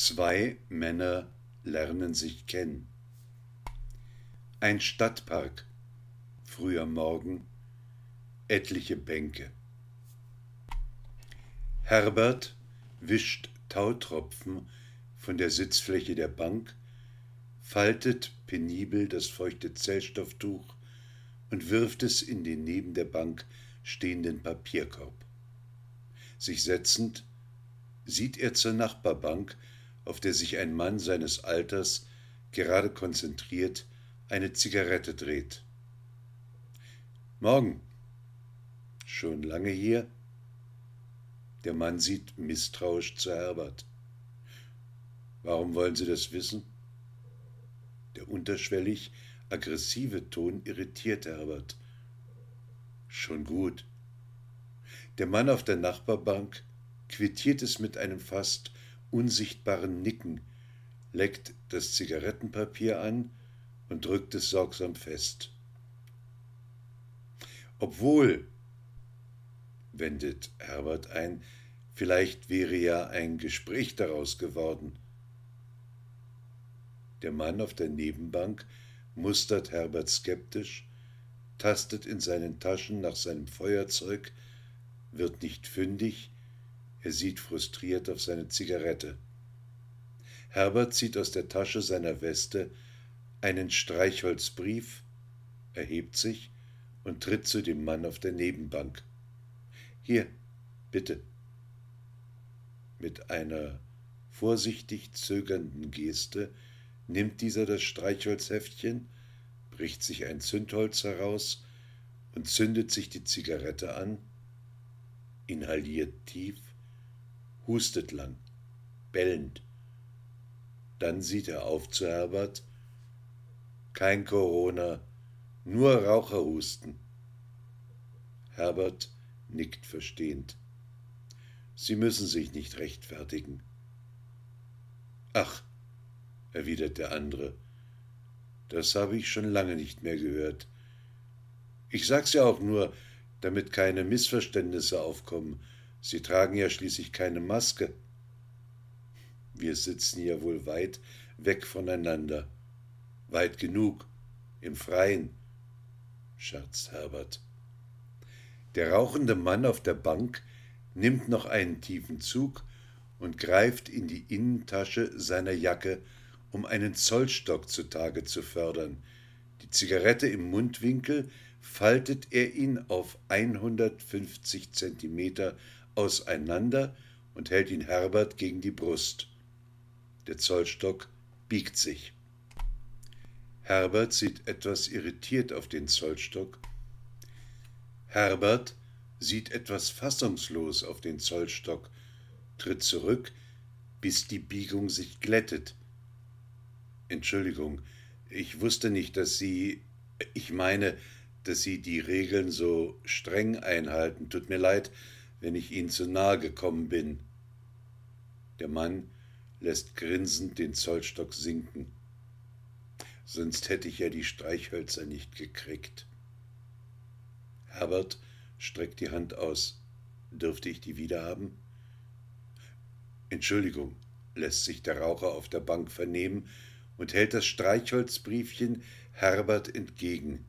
Zwei Männer lernen sich kennen. Ein Stadtpark, früher Morgen, etliche Bänke. Herbert wischt Tautropfen von der Sitzfläche der Bank, faltet penibel das feuchte Zellstofftuch und wirft es in den neben der Bank stehenden Papierkorb. Sich setzend, sieht er zur Nachbarbank, auf der sich ein Mann seines Alters gerade konzentriert eine Zigarette dreht. Morgen. Schon lange hier? Der Mann sieht misstrauisch zu Herbert. Warum wollen Sie das wissen? Der unterschwellig aggressive Ton irritiert Herbert. Schon gut. Der Mann auf der Nachbarbank quittiert es mit einem fast unsichtbaren Nicken, leckt das Zigarettenpapier an und drückt es sorgsam fest. Obwohl, wendet Herbert ein, vielleicht wäre ja ein Gespräch daraus geworden. Der Mann auf der Nebenbank mustert Herbert skeptisch, tastet in seinen Taschen nach seinem Feuerzeug, wird nicht fündig, er sieht frustriert auf seine Zigarette. Herbert zieht aus der Tasche seiner Weste einen Streichholzbrief, erhebt sich und tritt zu dem Mann auf der Nebenbank. Hier, bitte. Mit einer vorsichtig zögernden Geste nimmt dieser das Streichholzheftchen, bricht sich ein Zündholz heraus und zündet sich die Zigarette an, inhaliert tief hustet lang, bellend. Dann sieht er auf zu Herbert. Kein Corona, nur Raucherhusten. Herbert nickt verstehend. Sie müssen sich nicht rechtfertigen. Ach, erwidert der andere, das habe ich schon lange nicht mehr gehört. Ich sag's ja auch nur, damit keine Missverständnisse aufkommen. Sie tragen ja schließlich keine Maske. Wir sitzen ja wohl weit weg voneinander. Weit genug, im Freien, scherzt Herbert. Der rauchende Mann auf der Bank nimmt noch einen tiefen Zug und greift in die Innentasche seiner Jacke, um einen Zollstock zutage zu fördern. Die Zigarette im Mundwinkel faltet er ihn auf 150 Zentimeter auseinander und hält ihn Herbert gegen die Brust. Der Zollstock biegt sich. Herbert sieht etwas irritiert auf den Zollstock. Herbert sieht etwas fassungslos auf den Zollstock, tritt zurück, bis die Biegung sich glättet. Entschuldigung, ich wusste nicht, dass Sie. Ich meine, dass Sie die Regeln so streng einhalten. Tut mir leid, wenn ich ihnen zu nahe gekommen bin. Der Mann lässt grinsend den Zollstock sinken. Sonst hätte ich ja die Streichhölzer nicht gekriegt. Herbert streckt die Hand aus. Dürfte ich die wiederhaben? Entschuldigung, lässt sich der Raucher auf der Bank vernehmen und hält das Streichholzbriefchen Herbert entgegen.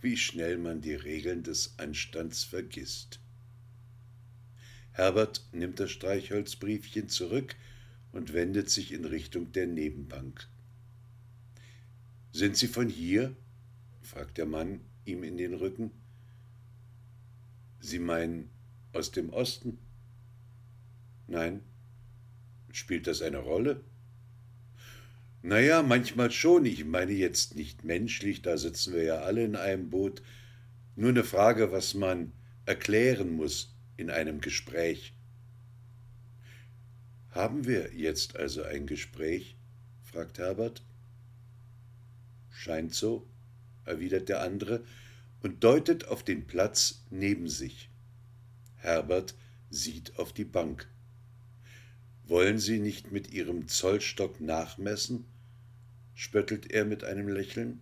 Wie schnell man die Regeln des Anstands vergisst. Herbert nimmt das Streichholzbriefchen zurück und wendet sich in Richtung der Nebenbank. Sind Sie von hier? fragt der Mann ihm in den Rücken. Sie meinen aus dem Osten? Nein. Spielt das eine Rolle? Naja, manchmal schon. Ich meine jetzt nicht menschlich, da sitzen wir ja alle in einem Boot. Nur eine Frage, was man erklären muss in einem Gespräch. Haben wir jetzt also ein Gespräch? fragt Herbert. Scheint so, erwidert der andere und deutet auf den Platz neben sich. Herbert sieht auf die Bank. Wollen Sie nicht mit Ihrem Zollstock nachmessen? spöttelt er mit einem Lächeln.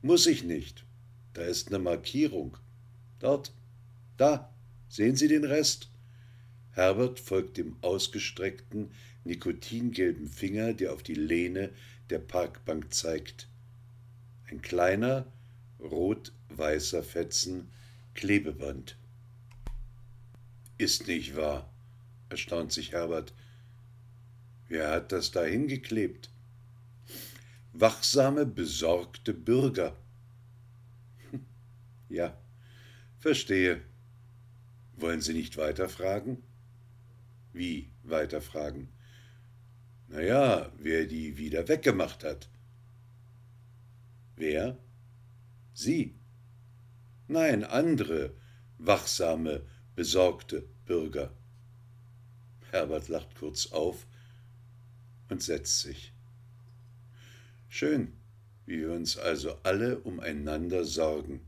Muss ich nicht. Da ist eine Markierung. Dort, da, Sehen Sie den Rest? Herbert folgt dem ausgestreckten, nikotingelben Finger, der auf die Lehne der Parkbank zeigt. Ein kleiner, rot-weißer Fetzen Klebeband. Ist nicht wahr, erstaunt sich Herbert. Wer hat das da hingeklebt? Wachsame, besorgte Bürger. Ja, verstehe. Wollen Sie nicht weiterfragen? Wie weiterfragen? Naja, wer die wieder weggemacht hat. Wer? Sie. Nein, andere, wachsame, besorgte Bürger. Herbert lacht kurz auf und setzt sich. Schön, wie wir uns also alle umeinander sorgen.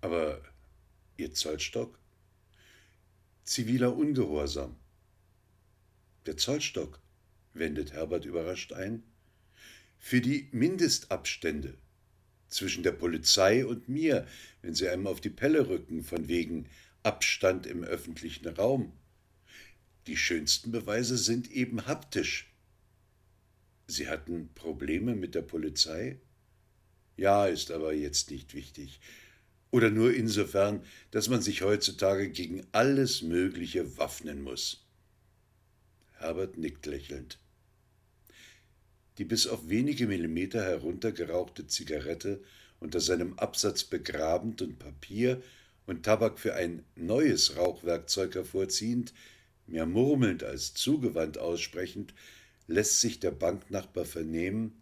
Aber Ihr Zollstock? Ziviler Ungehorsam. Der Zollstock, wendet Herbert überrascht ein. Für die Mindestabstände zwischen der Polizei und mir, wenn sie einem auf die Pelle rücken, von wegen Abstand im öffentlichen Raum. Die schönsten Beweise sind eben haptisch. Sie hatten Probleme mit der Polizei? Ja, ist aber jetzt nicht wichtig. Oder nur insofern, dass man sich heutzutage gegen alles Mögliche waffnen muss. Herbert nickt lächelnd. Die bis auf wenige Millimeter heruntergerauchte Zigarette unter seinem Absatz begrabend und Papier und Tabak für ein neues Rauchwerkzeug hervorziehend, mehr murmelnd als zugewandt aussprechend, lässt sich der Banknachbar vernehmen,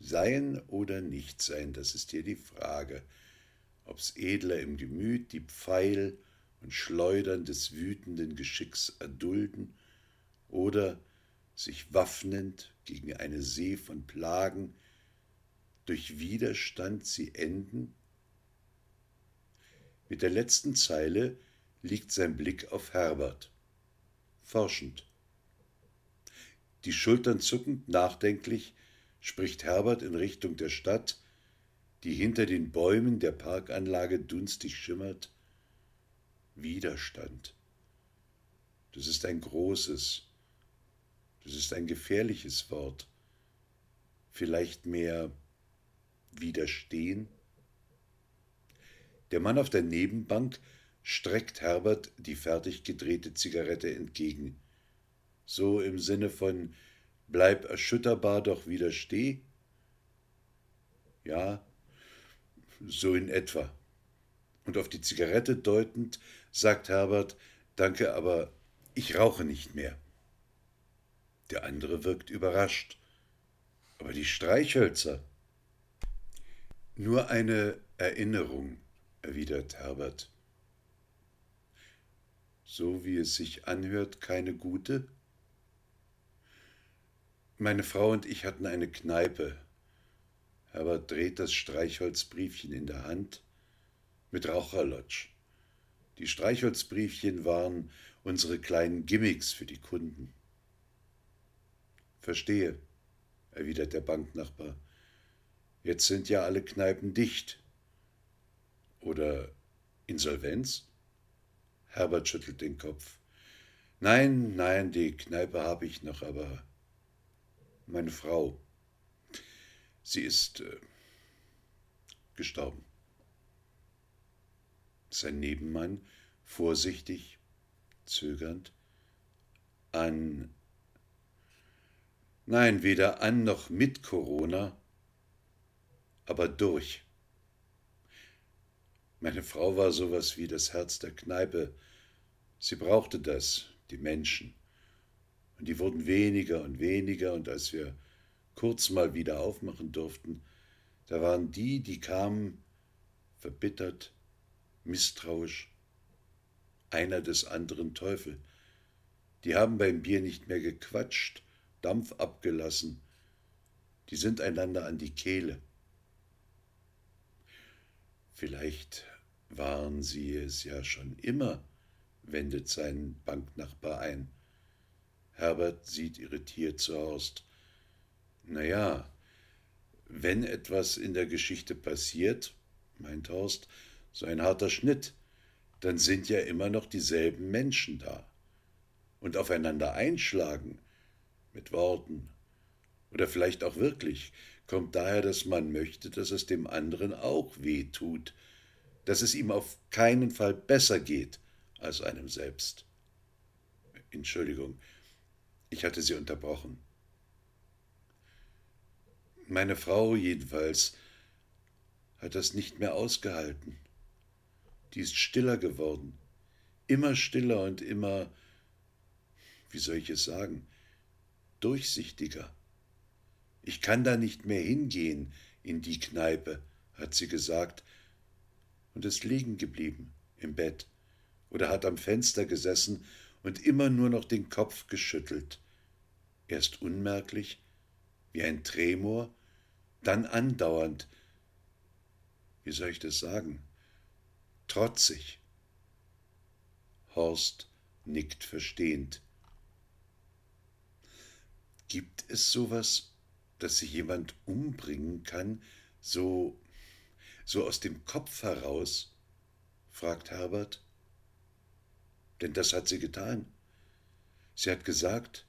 Sein oder nicht sein, das ist hier die Frage, ob's edler im Gemüt die Pfeil und Schleudern des wütenden Geschicks erdulden oder sich waffnend gegen eine See von Plagen, durch Widerstand sie enden? Mit der letzten Zeile liegt sein Blick auf Herbert, forschend. Die Schultern zuckend, nachdenklich, spricht Herbert in Richtung der Stadt, die hinter den Bäumen der Parkanlage dunstig schimmert. Widerstand. Das ist ein großes, das ist ein gefährliches Wort. Vielleicht mehr widerstehen? Der Mann auf der Nebenbank streckt Herbert die fertig gedrehte Zigarette entgegen. So im Sinne von Bleib erschütterbar, doch widersteh? Ja, so in etwa. Und auf die Zigarette deutend sagt Herbert, danke, aber ich rauche nicht mehr. Der andere wirkt überrascht. Aber die Streichhölzer. Nur eine Erinnerung, erwidert Herbert. So wie es sich anhört, keine gute? Meine Frau und ich hatten eine Kneipe. Herbert dreht das Streichholzbriefchen in der Hand mit Raucherlodge. Die Streichholzbriefchen waren unsere kleinen Gimmicks für die Kunden. Verstehe, erwidert der Banknachbar. Jetzt sind ja alle Kneipen dicht. Oder Insolvenz? Herbert schüttelt den Kopf. Nein, nein, die Kneipe habe ich noch, aber meine Frau, sie ist äh, gestorben. Sein Nebenmann, vorsichtig, zögernd, an Nein, weder an noch mit Corona, aber durch. Meine Frau war sowas wie das Herz der Kneipe. Sie brauchte das, die Menschen. Und die wurden weniger und weniger, und als wir kurz mal wieder aufmachen durften, da waren die, die kamen, verbittert, misstrauisch, einer des anderen Teufel. Die haben beim Bier nicht mehr gequatscht, Dampf abgelassen, die sind einander an die Kehle. Vielleicht waren sie es ja schon immer, wendet sein Banknachbar ein. Herbert sieht irritiert zu Horst. Na ja, wenn etwas in der Geschichte passiert, meint Horst, so ein harter Schnitt, dann sind ja immer noch dieselben Menschen da. Und aufeinander einschlagen, mit Worten oder vielleicht auch wirklich, kommt daher, dass man möchte, dass es dem anderen auch weh tut, dass es ihm auf keinen Fall besser geht als einem selbst. Entschuldigung, ich hatte Sie unterbrochen. Meine Frau jedenfalls hat das nicht mehr ausgehalten. Die ist stiller geworden, immer stiller und immer, wie soll ich es sagen, durchsichtiger. Ich kann da nicht mehr hingehen in die Kneipe, hat sie gesagt, und ist liegen geblieben im Bett oder hat am Fenster gesessen und immer nur noch den Kopf geschüttelt, erst unmerklich, wie ein Tremor, dann andauernd, wie soll ich das sagen, trotzig. Horst nickt verstehend. Gibt es sowas, dass sich jemand umbringen kann, so, so aus dem Kopf heraus? fragt Herbert. Denn das hat sie getan. Sie hat gesagt,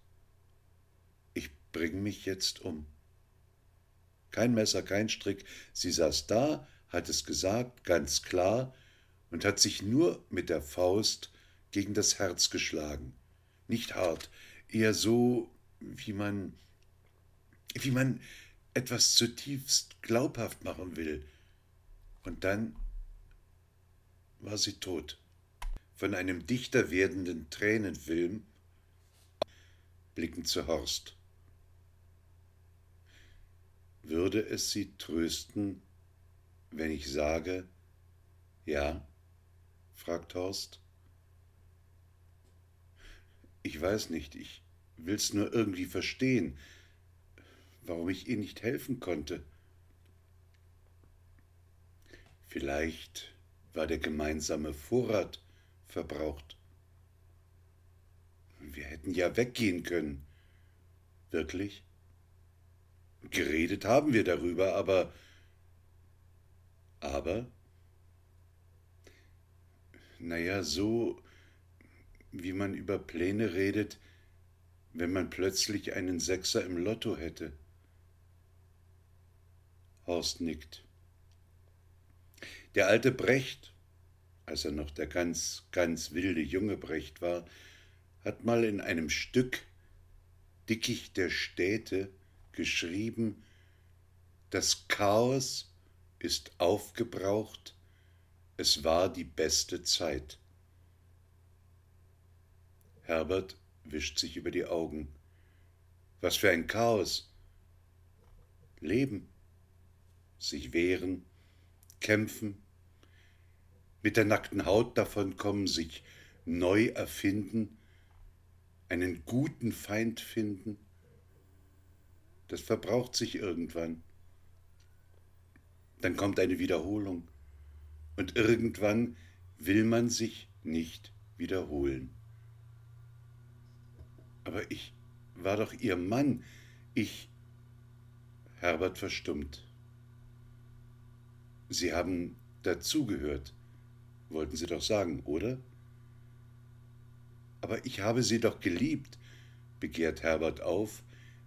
ich bringe mich jetzt um. Kein Messer, kein Strick. Sie saß da, hat es gesagt, ganz klar, und hat sich nur mit der Faust gegen das Herz geschlagen. Nicht hart, eher so, wie man, wie man etwas zutiefst glaubhaft machen will. Und dann war sie tot. Von einem dichter werdenden Tränenfilm blicken zu Horst. Würde es Sie trösten, wenn ich sage, ja? fragt Horst. Ich weiß nicht, ich will's nur irgendwie verstehen, warum ich Ihnen nicht helfen konnte. Vielleicht war der gemeinsame Vorrat verbraucht. Wir hätten ja weggehen können. Wirklich? Geredet haben wir darüber, aber. Aber? Naja, so wie man über Pläne redet, wenn man plötzlich einen Sechser im Lotto hätte. Horst nickt. Der alte Brecht, als er noch der ganz, ganz wilde junge Brecht war, hat mal in einem Stück Dickicht der Städte geschrieben, das Chaos ist aufgebraucht, es war die beste Zeit. Herbert wischt sich über die Augen. Was für ein Chaos. Leben, sich wehren, kämpfen, mit der nackten Haut davonkommen, sich neu erfinden, einen guten Feind finden, das verbraucht sich irgendwann. Dann kommt eine Wiederholung. Und irgendwann will man sich nicht wiederholen. Aber ich war doch ihr Mann. Ich. Herbert verstummt. Sie haben dazugehört, wollten Sie doch sagen, oder? Aber ich habe Sie doch geliebt, begehrt Herbert auf,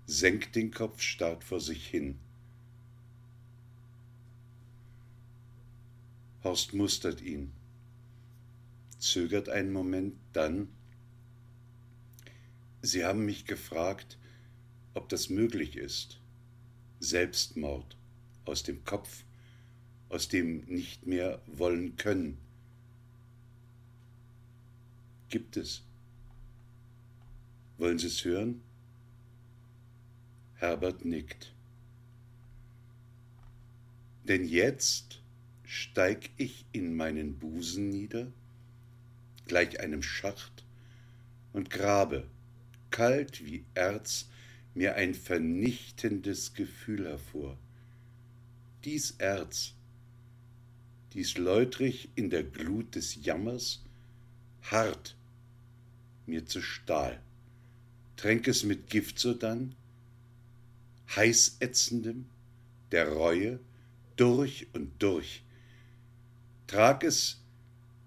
senkt den Kopf, starrt vor sich hin. Horst mustert ihn, zögert einen Moment, dann Sie haben mich gefragt, ob das möglich ist. Selbstmord aus dem Kopf, aus dem nicht mehr wollen können. Gibt es. Wollen Sie es hören? Herbert nickt. Denn jetzt steig ich in meinen Busen nieder, gleich einem Schacht, und grabe, kalt wie Erz, mir ein vernichtendes Gefühl hervor. Dies Erz, dies läutrig in der Glut des Jammers, hart mir zu Stahl. Tränk es mit Gift sodann, heißätzendem, der Reue, durch und durch. Trag es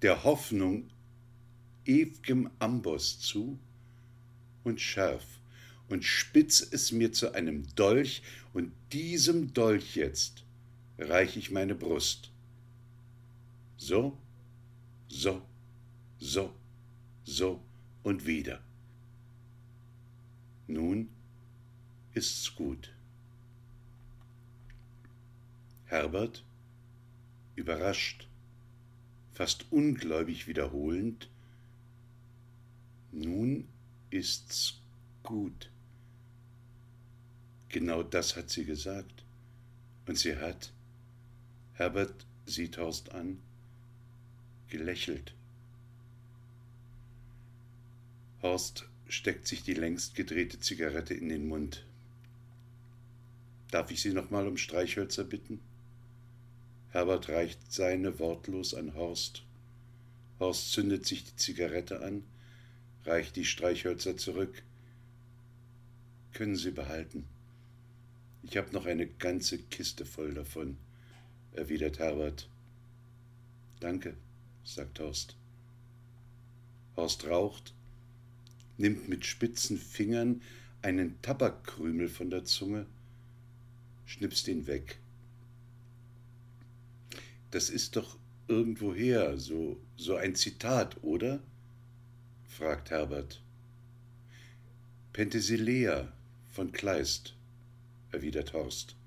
der Hoffnung ew'gem Amboss zu und schärf und spitz es mir zu einem Dolch, und diesem Dolch jetzt reich ich meine Brust. So, so, so, so und wieder. Nun ist's gut. Herbert, überrascht, fast ungläubig wiederholend, nun ist's gut. Genau das hat sie gesagt. Und sie hat, Herbert sieht Horst an, gelächelt. Horst steckt sich die längst gedrehte Zigarette in den Mund. Darf ich Sie noch mal um Streichhölzer bitten? Herbert reicht seine wortlos an Horst. Horst zündet sich die Zigarette an, reicht die Streichhölzer zurück. Können Sie behalten. Ich habe noch eine ganze Kiste voll davon, erwidert Herbert. Danke, sagt Horst. Horst raucht, nimmt mit spitzen Fingern einen Tabakkrümel von der Zunge, schnipst ihn weg. Das ist doch irgendwoher so, so ein Zitat, oder? fragt Herbert. Penthesilea von Kleist, erwidert Horst.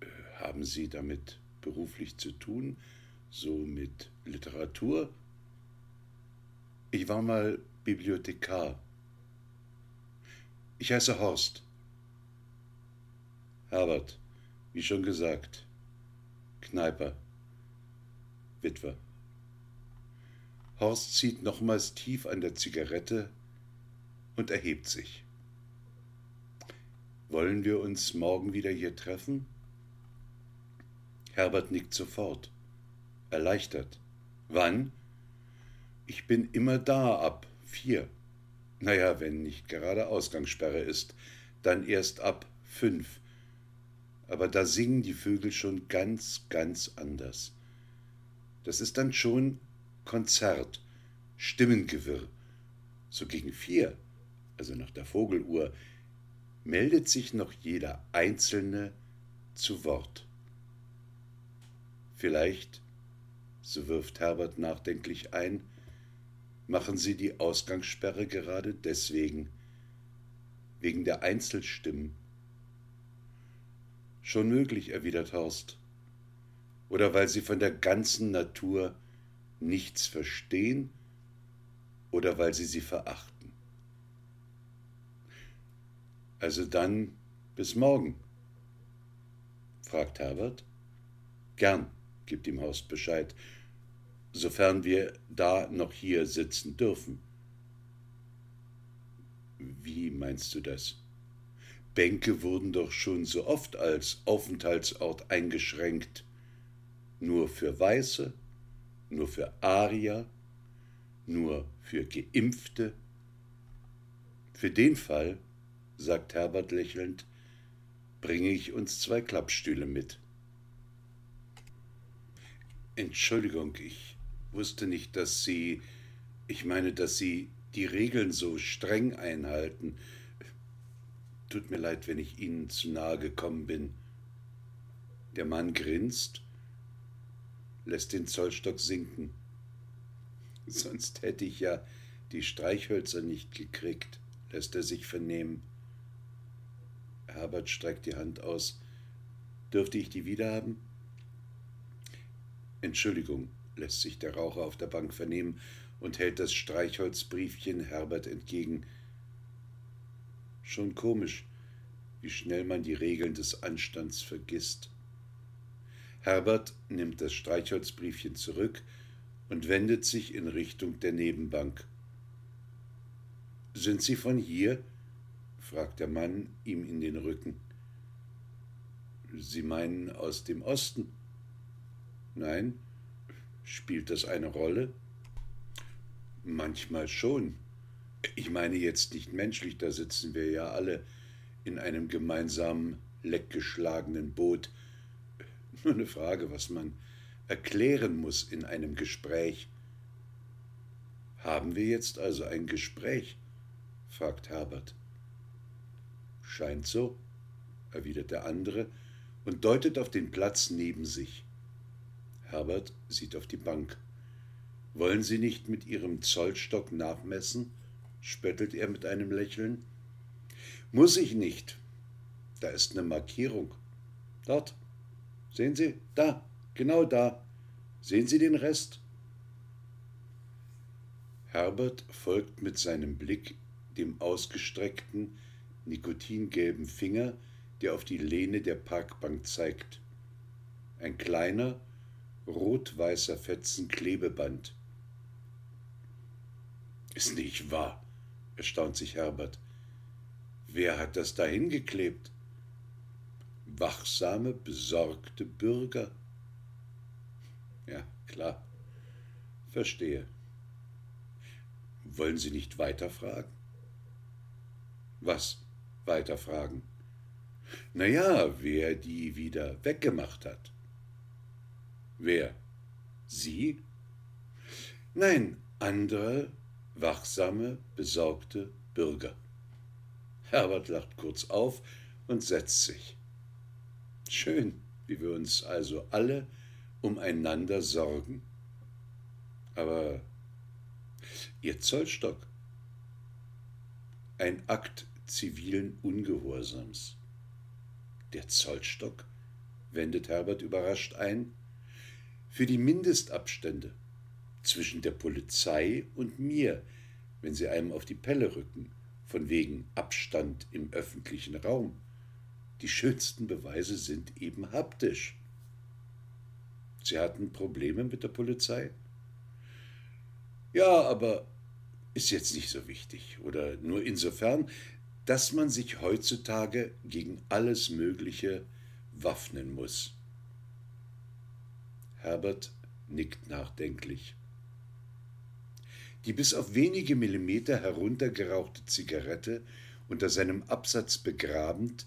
Äh, haben Sie damit beruflich zu tun, so mit Literatur? Ich war mal Bibliothekar. Ich heiße Horst. Herbert, wie schon gesagt, Kneiper, Witwer. Horst zieht nochmals tief an der Zigarette und erhebt sich. Wollen wir uns morgen wieder hier treffen? Herbert nickt sofort, erleichtert. Wann? Ich bin immer da ab vier. Naja, wenn nicht gerade Ausgangssperre ist, dann erst ab fünf. Aber da singen die Vögel schon ganz, ganz anders. Das ist dann schon Konzert, Stimmengewirr. So gegen vier, also nach der Vogeluhr, meldet sich noch jeder Einzelne zu Wort. Vielleicht, so wirft Herbert nachdenklich ein, machen Sie die Ausgangssperre gerade deswegen, wegen der Einzelstimmen. Schon möglich, erwidert Horst. Oder weil Sie von der ganzen Natur nichts verstehen oder weil sie sie verachten. Also dann bis morgen, fragt Herbert. Gern, gibt ihm Horst Bescheid, sofern wir da noch hier sitzen dürfen. Wie meinst du das? Bänke wurden doch schon so oft als Aufenthaltsort eingeschränkt, nur für Weiße nur für Arier, nur für Geimpfte. Für den Fall, sagt Herbert lächelnd, bringe ich uns zwei Klappstühle mit. Entschuldigung, ich wusste nicht, dass Sie, ich meine, dass Sie die Regeln so streng einhalten. Tut mir leid, wenn ich Ihnen zu nahe gekommen bin. Der Mann grinst lässt den Zollstock sinken. Sonst hätte ich ja die Streichhölzer nicht gekriegt, lässt er sich vernehmen. Herbert streckt die Hand aus. Dürfte ich die wiederhaben? Entschuldigung, lässt sich der Raucher auf der Bank vernehmen und hält das Streichholzbriefchen Herbert entgegen. Schon komisch, wie schnell man die Regeln des Anstands vergisst. Herbert nimmt das Streichholzbriefchen zurück und wendet sich in Richtung der Nebenbank. Sind Sie von hier? fragt der Mann ihm in den Rücken. Sie meinen aus dem Osten? Nein. Spielt das eine Rolle? Manchmal schon. Ich meine jetzt nicht menschlich, da sitzen wir ja alle in einem gemeinsamen leckgeschlagenen Boot nur eine Frage, was man erklären muss in einem Gespräch. Haben wir jetzt also ein Gespräch? fragt Herbert. Scheint so, erwidert der andere und deutet auf den Platz neben sich. Herbert sieht auf die Bank. Wollen Sie nicht mit Ihrem Zollstock nachmessen? Spöttelt er mit einem Lächeln. Muss ich nicht. Da ist eine Markierung. Dort. Sehen Sie? Da. Genau da. Sehen Sie den Rest? Herbert folgt mit seinem Blick dem ausgestreckten, nikotingelben Finger, der auf die Lehne der Parkbank zeigt. Ein kleiner, rot-weißer Fetzen Klebeband. Ist nicht wahr, erstaunt sich Herbert. Wer hat das dahin geklebt? Wachsame, besorgte Bürger. Ja, klar. Verstehe. Wollen Sie nicht weiterfragen? Was weiterfragen? Naja, wer die wieder weggemacht hat. Wer? Sie? Nein, andere, wachsame, besorgte Bürger. Herbert lacht kurz auf und setzt sich. Schön, wie wir uns also alle umeinander sorgen. Aber Ihr Zollstock? Ein Akt zivilen Ungehorsams. Der Zollstock? wendet Herbert überrascht ein. Für die Mindestabstände zwischen der Polizei und mir, wenn sie einem auf die Pelle rücken, von wegen Abstand im öffentlichen Raum. Die schönsten Beweise sind eben haptisch. Sie hatten Probleme mit der Polizei? Ja, aber ist jetzt nicht so wichtig oder nur insofern, dass man sich heutzutage gegen alles Mögliche waffnen muss. Herbert nickt nachdenklich. Die bis auf wenige Millimeter heruntergerauchte Zigarette unter seinem Absatz begrabend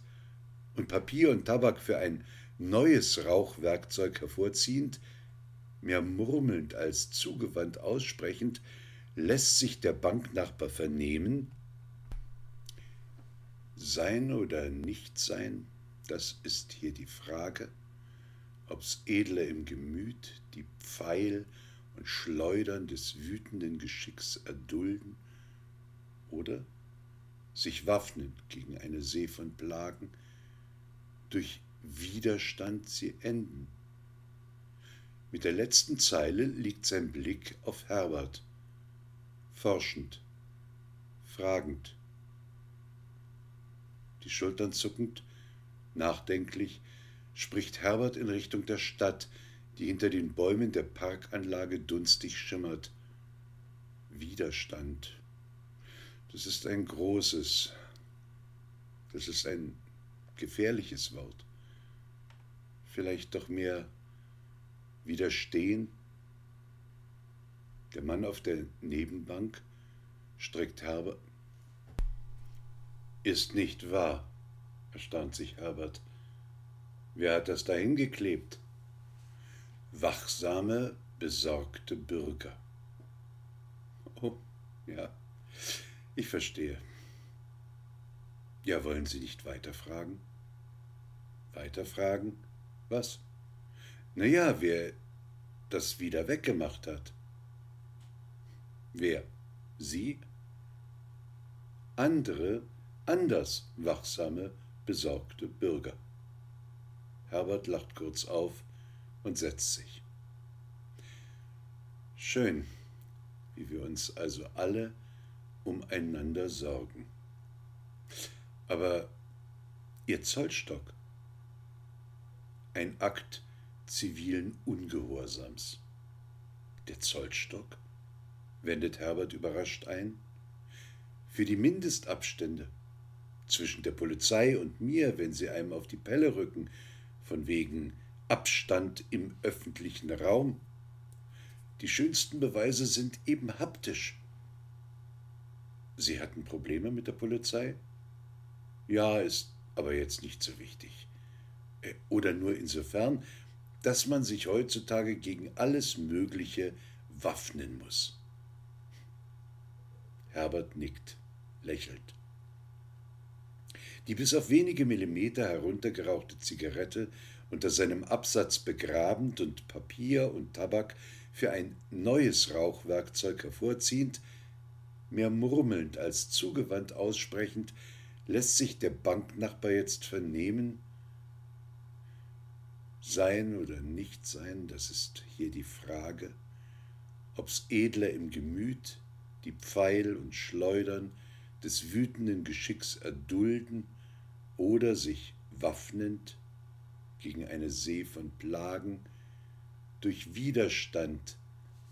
und Papier und Tabak für ein neues Rauchwerkzeug hervorziehend, mehr murmelnd als zugewandt aussprechend, lässt sich der Banknachbar vernehmen, sein oder nicht sein, das ist hier die Frage, ob's Edle im Gemüt die Pfeil und Schleudern des wütenden Geschicks erdulden oder sich waffnen gegen eine See von Plagen, durch Widerstand sie enden. Mit der letzten Zeile liegt sein Blick auf Herbert, forschend, fragend. Die Schultern zuckend, nachdenklich, spricht Herbert in Richtung der Stadt, die hinter den Bäumen der Parkanlage dunstig schimmert. Widerstand. Das ist ein großes, das ist ein gefährliches Wort. Vielleicht doch mehr widerstehen. Der Mann auf der Nebenbank streckt Herbert. Ist nicht wahr, erstaunt sich Herbert. Wer hat das dahin geklebt? Wachsame, besorgte Bürger. Oh, ja, ich verstehe. Ja, wollen Sie nicht weiterfragen? Weiterfragen? Was? Naja, wer das wieder weggemacht hat. Wer? Sie? Andere, anders wachsame, besorgte Bürger. Herbert lacht kurz auf und setzt sich. Schön, wie wir uns also alle umeinander sorgen. Aber Ihr Zollstock, ein Akt zivilen Ungehorsams. Der Zollstock? wendet Herbert überrascht ein. Für die Mindestabstände zwischen der Polizei und mir, wenn sie einem auf die Pelle rücken, von wegen Abstand im öffentlichen Raum. Die schönsten Beweise sind eben haptisch. Sie hatten Probleme mit der Polizei? Ja, ist aber jetzt nicht so wichtig. Äh, oder nur insofern, dass man sich heutzutage gegen alles Mögliche waffnen muss. Herbert nickt, lächelt. Die bis auf wenige Millimeter heruntergerauchte Zigarette unter seinem Absatz begrabend und Papier und Tabak für ein neues Rauchwerkzeug hervorziehend, mehr murmelnd als zugewandt aussprechend, lässt sich der Banknachbar jetzt vernehmen, sein oder nicht sein, das ist hier die Frage, ob's edler im Gemüt, die Pfeil und Schleudern des wütenden Geschicks erdulden oder sich waffnend gegen eine See von Plagen durch Widerstand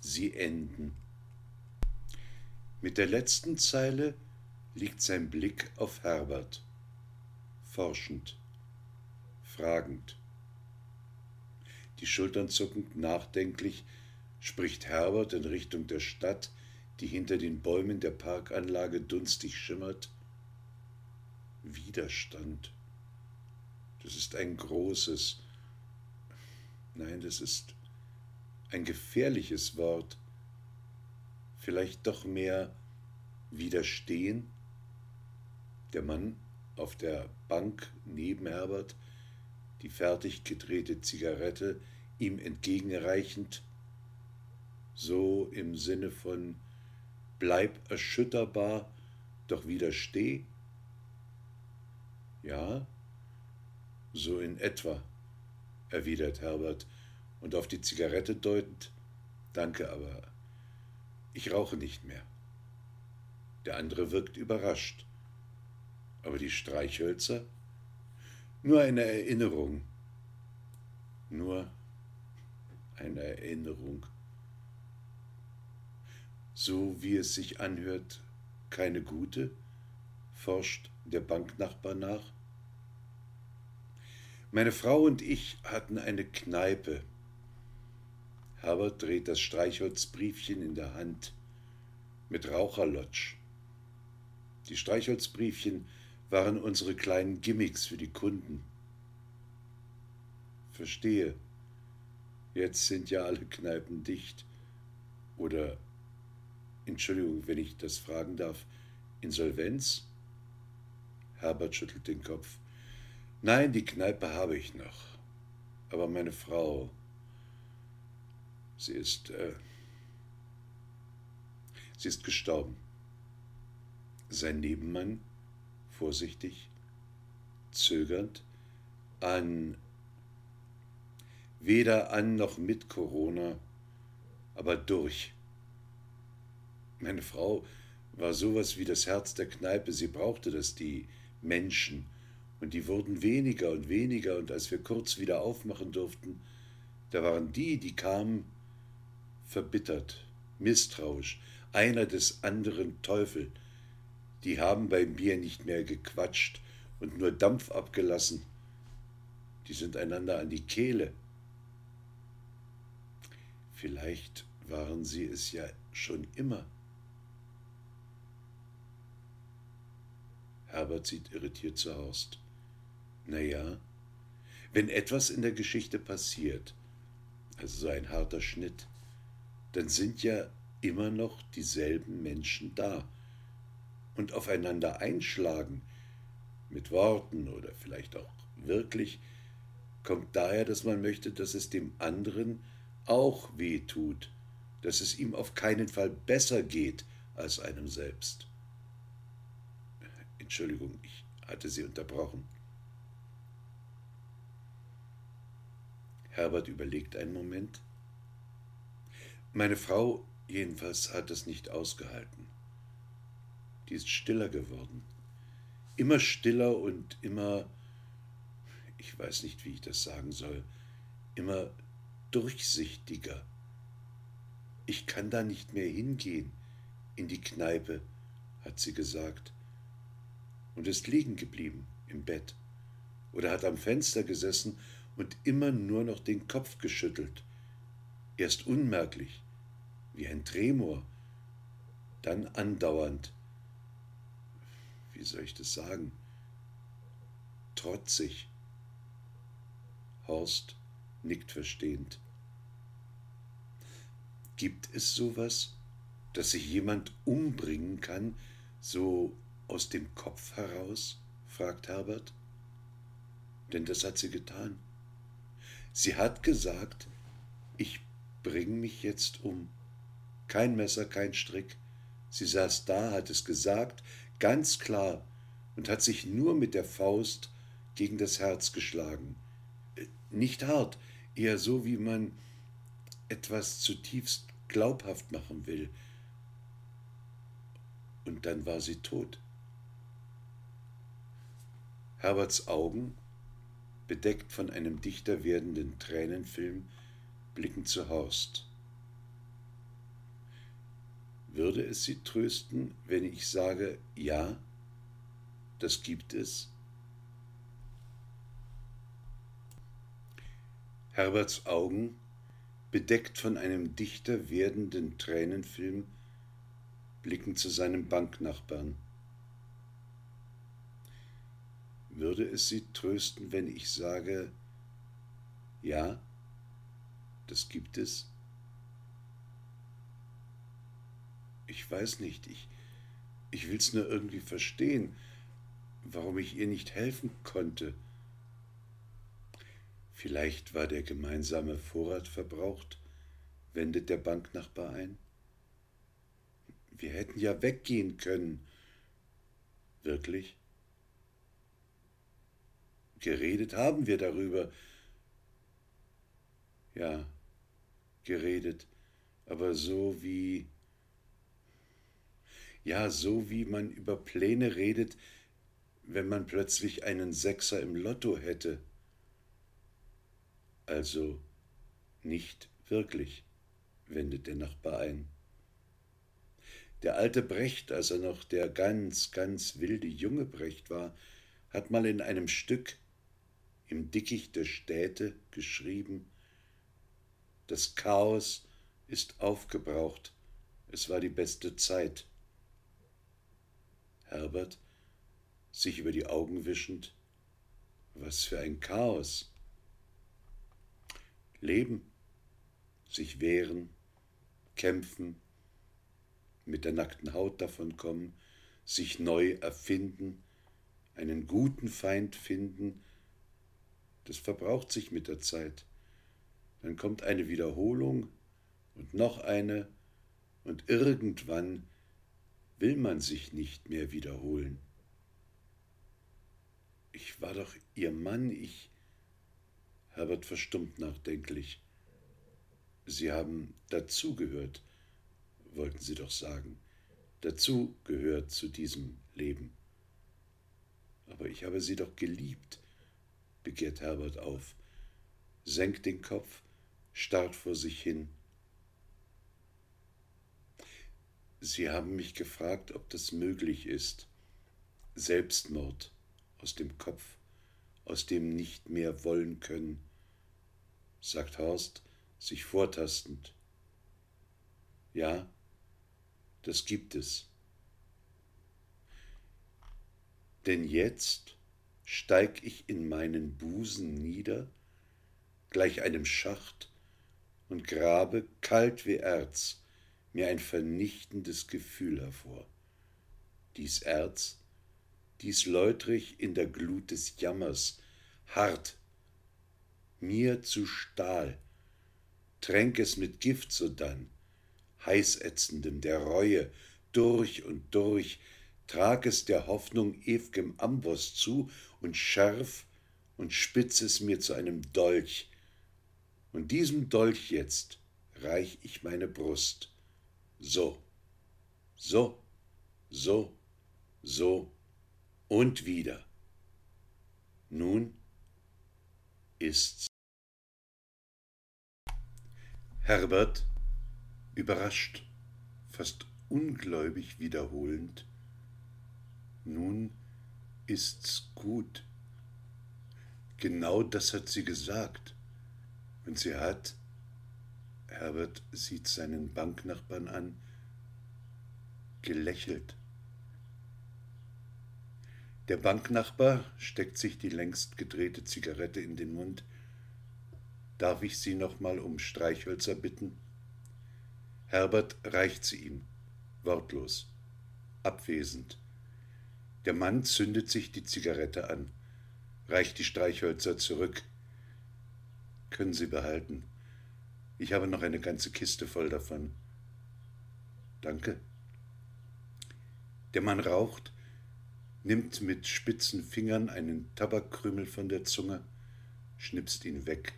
sie enden. Mit der letzten Zeile liegt sein Blick auf Herbert, forschend, fragend. Die Schultern zuckend nachdenklich spricht Herbert in Richtung der Stadt, die hinter den Bäumen der Parkanlage dunstig schimmert. Widerstand. Das ist ein großes, nein, das ist ein gefährliches Wort. Vielleicht doch mehr widerstehen. Der Mann auf der Bank neben Herbert, die fertig gedrehte Zigarette ihm entgegenreichend, so im Sinne von bleib erschütterbar, doch widersteh? Ja, so in etwa, erwidert Herbert und auf die Zigarette deutend, danke, aber ich rauche nicht mehr. Der andere wirkt überrascht. Aber die Streichhölzer? Nur eine Erinnerung. Nur eine Erinnerung. So wie es sich anhört, keine gute? forscht der Banknachbar nach. Meine Frau und ich hatten eine Kneipe. Herbert dreht das Streichholzbriefchen in der Hand mit Raucherlotsch. Die Streichholzbriefchen waren unsere kleinen Gimmicks für die Kunden. Verstehe. Jetzt sind ja alle Kneipen dicht. Oder, Entschuldigung, wenn ich das fragen darf, Insolvenz? Herbert schüttelt den Kopf. Nein, die Kneipe habe ich noch. Aber meine Frau, sie ist, äh, sie ist gestorben. Sein Nebenmann, vorsichtig, zögernd, an, weder an noch mit Corona, aber durch. Meine Frau war sowas wie das Herz der Kneipe, sie brauchte das, die Menschen, und die wurden weniger und weniger, und als wir kurz wieder aufmachen durften, da waren die, die kamen, verbittert, misstrauisch, einer des anderen Teufel, die haben beim Bier nicht mehr gequatscht und nur Dampf abgelassen, die sind einander an die Kehle. Vielleicht waren sie es ja schon immer. Herbert sieht irritiert zu Horst. Naja, wenn etwas in der Geschichte passiert, also so ein harter Schnitt, dann sind ja immer noch dieselben Menschen da. Und aufeinander einschlagen, mit Worten oder vielleicht auch wirklich, kommt daher, dass man möchte, dass es dem anderen auch weh tut, dass es ihm auf keinen Fall besser geht als einem selbst. Entschuldigung, ich hatte Sie unterbrochen. Herbert überlegt einen Moment. Meine Frau jedenfalls hat es nicht ausgehalten. Die ist stiller geworden. Immer stiller und immer, ich weiß nicht, wie ich das sagen soll, immer durchsichtiger. Ich kann da nicht mehr hingehen, in die Kneipe, hat sie gesagt, und ist liegen geblieben im Bett oder hat am Fenster gesessen und immer nur noch den Kopf geschüttelt, erst unmerklich, wie ein Tremor, dann andauernd, wie soll ich das sagen, trotzig. Horst nickt verstehend. Gibt es sowas, dass sich jemand umbringen kann, so aus dem Kopf heraus? fragt Herbert. Denn das hat sie getan. Sie hat gesagt, ich bring mich jetzt um. Kein Messer, kein Strick. Sie saß da, hat es gesagt, ganz klar, und hat sich nur mit der Faust gegen das Herz geschlagen. Nicht hart, eher so, wie man etwas zutiefst glaubhaft machen will. Und dann war sie tot. Herberts Augen, bedeckt von einem dichter werdenden Tränenfilm, blicken zu Horst. Würde es Sie trösten, wenn ich sage, ja, das gibt es? Herberts Augen, bedeckt von einem dichter werdenden Tränenfilm, blicken zu seinem Banknachbarn. Würde es Sie trösten, wenn ich sage, ja, das gibt es? Ich weiß nicht, ich, ich es nur irgendwie verstehen, warum ich ihr nicht helfen konnte. Vielleicht war der gemeinsame Vorrat verbraucht, wendet der Banknachbar ein. Wir hätten ja weggehen können. Wirklich? Geredet haben wir darüber. Ja, geredet, aber so wie. Ja, so wie man über Pläne redet, wenn man plötzlich einen Sechser im Lotto hätte. Also nicht wirklich, wendet der Nachbar ein. Der alte Brecht, als er noch der ganz, ganz wilde junge Brecht war, hat mal in einem Stück im Dickicht der Städte geschrieben, das Chaos ist aufgebraucht, es war die beste Zeit. Herbert, sich über die Augen wischend, was für ein Chaos. Leben, sich wehren, kämpfen, mit der nackten Haut davonkommen, sich neu erfinden, einen guten Feind finden, das verbraucht sich mit der Zeit. Dann kommt eine Wiederholung und noch eine, und irgendwann will man sich nicht mehr wiederholen. Ich war doch ihr Mann, ich Herbert verstummt nachdenklich. Sie haben dazugehört, wollten Sie doch sagen. Dazu gehört zu diesem Leben. Aber ich habe Sie doch geliebt, begehrt Herbert auf, senkt den Kopf, starrt vor sich hin. Sie haben mich gefragt, ob das möglich ist. Selbstmord aus dem Kopf, aus dem nicht mehr wollen können sagt Horst, sich vortastend. Ja, das gibt es. Denn jetzt steig ich in meinen Busen nieder, gleich einem Schacht, und grabe, kalt wie Erz, mir ein vernichtendes Gefühl hervor. Dies Erz, dies läutrig in der Glut des Jammers, hart mir zu Stahl, tränk es mit Gift sodann, heißätzendem der Reue, durch und durch, trag es der Hoffnung ew'gem Amboss zu und schärf und spitz es mir zu einem Dolch, und diesem Dolch jetzt reich ich meine Brust, so, so, so, so und wieder. Nun ist's. Herbert, überrascht, fast ungläubig wiederholend, nun ist's gut. Genau das hat sie gesagt. Und sie hat, Herbert sieht seinen Banknachbarn an, gelächelt. Der Banknachbar steckt sich die längst gedrehte Zigarette in den Mund. Darf ich Sie noch mal um Streichhölzer bitten? Herbert reicht sie ihm, wortlos, abwesend. Der Mann zündet sich die Zigarette an, reicht die Streichhölzer zurück. Können Sie behalten. Ich habe noch eine ganze Kiste voll davon. Danke. Der Mann raucht, nimmt mit spitzen Fingern einen Tabakkrümel von der Zunge, schnipst ihn weg.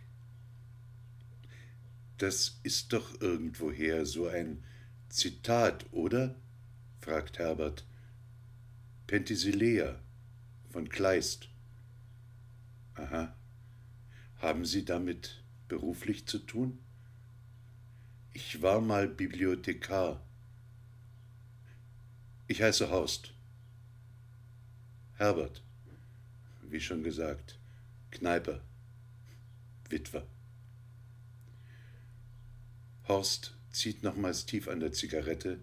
Das ist doch irgendwoher so ein Zitat, oder? fragt Herbert. Penthesilea von Kleist. Aha. Haben Sie damit beruflich zu tun? Ich war mal Bibliothekar. Ich heiße Horst. Herbert, wie schon gesagt, Kneiper, Witwer. Horst zieht nochmals tief an der Zigarette,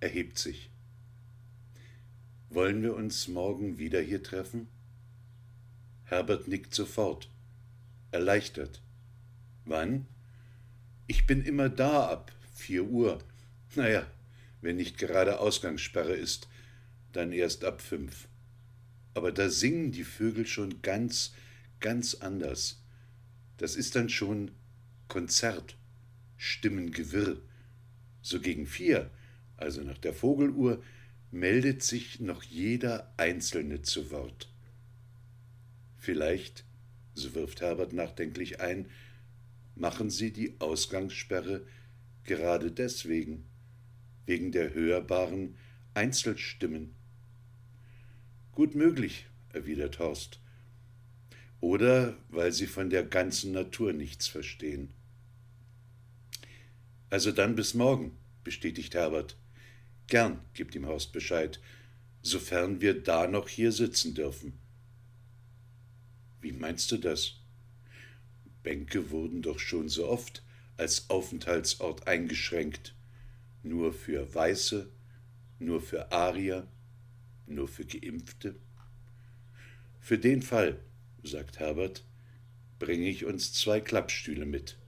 erhebt sich. Wollen wir uns morgen wieder hier treffen? Herbert nickt sofort, erleichtert. Wann? Ich bin immer da ab vier Uhr. Naja, wenn nicht gerade Ausgangssperre ist, dann erst ab fünf. Aber da singen die Vögel schon ganz, ganz anders. Das ist dann schon Konzert. Stimmengewirr. So gegen vier, also nach der Vogeluhr, meldet sich noch jeder Einzelne zu Wort. Vielleicht, so wirft Herbert nachdenklich ein, machen Sie die Ausgangssperre gerade deswegen, wegen der hörbaren Einzelstimmen. Gut möglich, erwidert Horst. Oder weil Sie von der ganzen Natur nichts verstehen. Also dann bis morgen, bestätigt Herbert. Gern, gibt ihm Horst Bescheid, sofern wir da noch hier sitzen dürfen. Wie meinst du das? Bänke wurden doch schon so oft als Aufenthaltsort eingeschränkt. Nur für Weiße, nur für Arier, nur für Geimpfte. Für den Fall, sagt Herbert, bringe ich uns zwei Klappstühle mit.